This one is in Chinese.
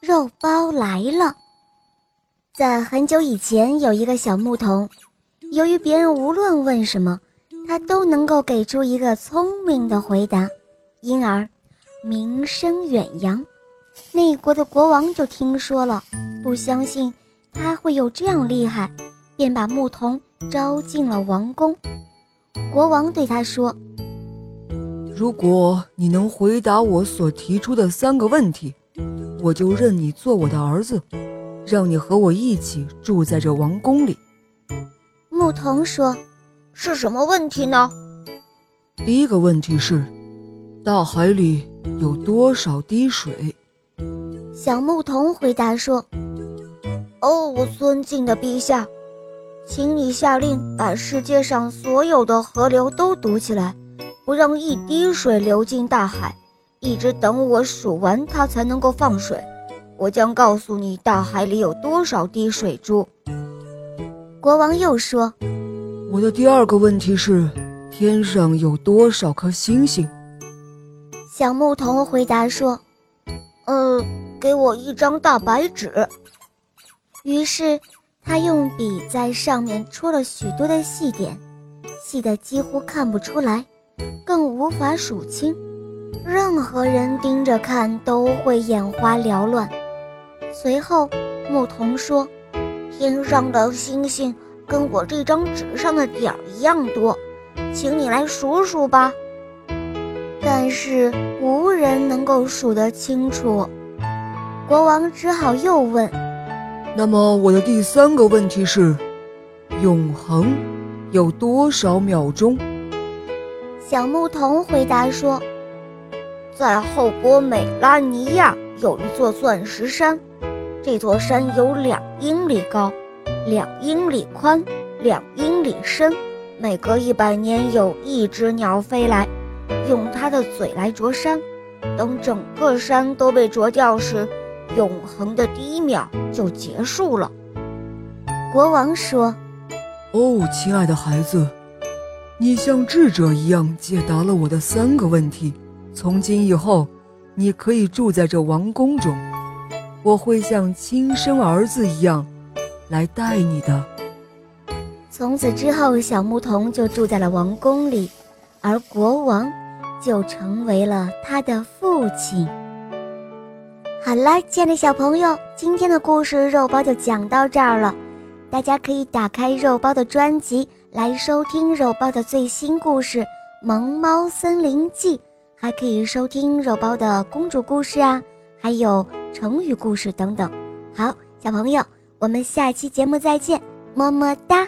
肉包来了。在很久以前，有一个小牧童，由于别人无论问什么，他都能够给出一个聪明的回答，因而名声远扬。那国的国王就听说了，不相信他会有这样厉害，便把牧童招进了王宫。国王对他说：“如果你能回答我所提出的三个问题。”我就认你做我的儿子，让你和我一起住在这王宫里。牧童说：“是什么问题呢？”第一个问题是，大海里有多少滴水？小牧童回答说：“哦，我尊敬的陛下，请你下令把世界上所有的河流都堵起来，不让一滴水流进大海。”一直等我数完，它才能够放水。我将告诉你，大海里有多少滴水珠。国王又说：“我的第二个问题是，天上有多少颗星星？”小牧童回答说：“呃，给我一张大白纸。”于是他用笔在上面戳了许多的细点，细的几乎看不出来，更无法数清。任何人盯着看都会眼花缭乱。随后，牧童说：“天上的星星跟我这张纸上的点儿一样多，请你来数数吧。”但是无人能够数得清楚。国王只好又问：“那么我的第三个问题是，永恒有多少秒钟？”小牧童回答说。在后国美拉尼亚有一座钻石山，这座山有两英里高，两英里宽，两英里深。每隔一百年有一只鸟飞来，用它的嘴来啄山。等整个山都被啄掉时，永恒的第一秒就结束了。国王说：“哦，亲爱的孩子，你像智者一样解答了我的三个问题。”从今以后，你可以住在这王宫中，我会像亲生儿子一样来带你的。从此之后，小牧童就住在了王宫里，而国王就成为了他的父亲。好了，亲爱的小朋友，今天的故事肉包就讲到这儿了。大家可以打开肉包的专辑来收听肉包的最新故事《萌猫森林记》。还可以收听肉包的公主故事啊，还有成语故事等等。好，小朋友，我们下期节目再见，么么哒。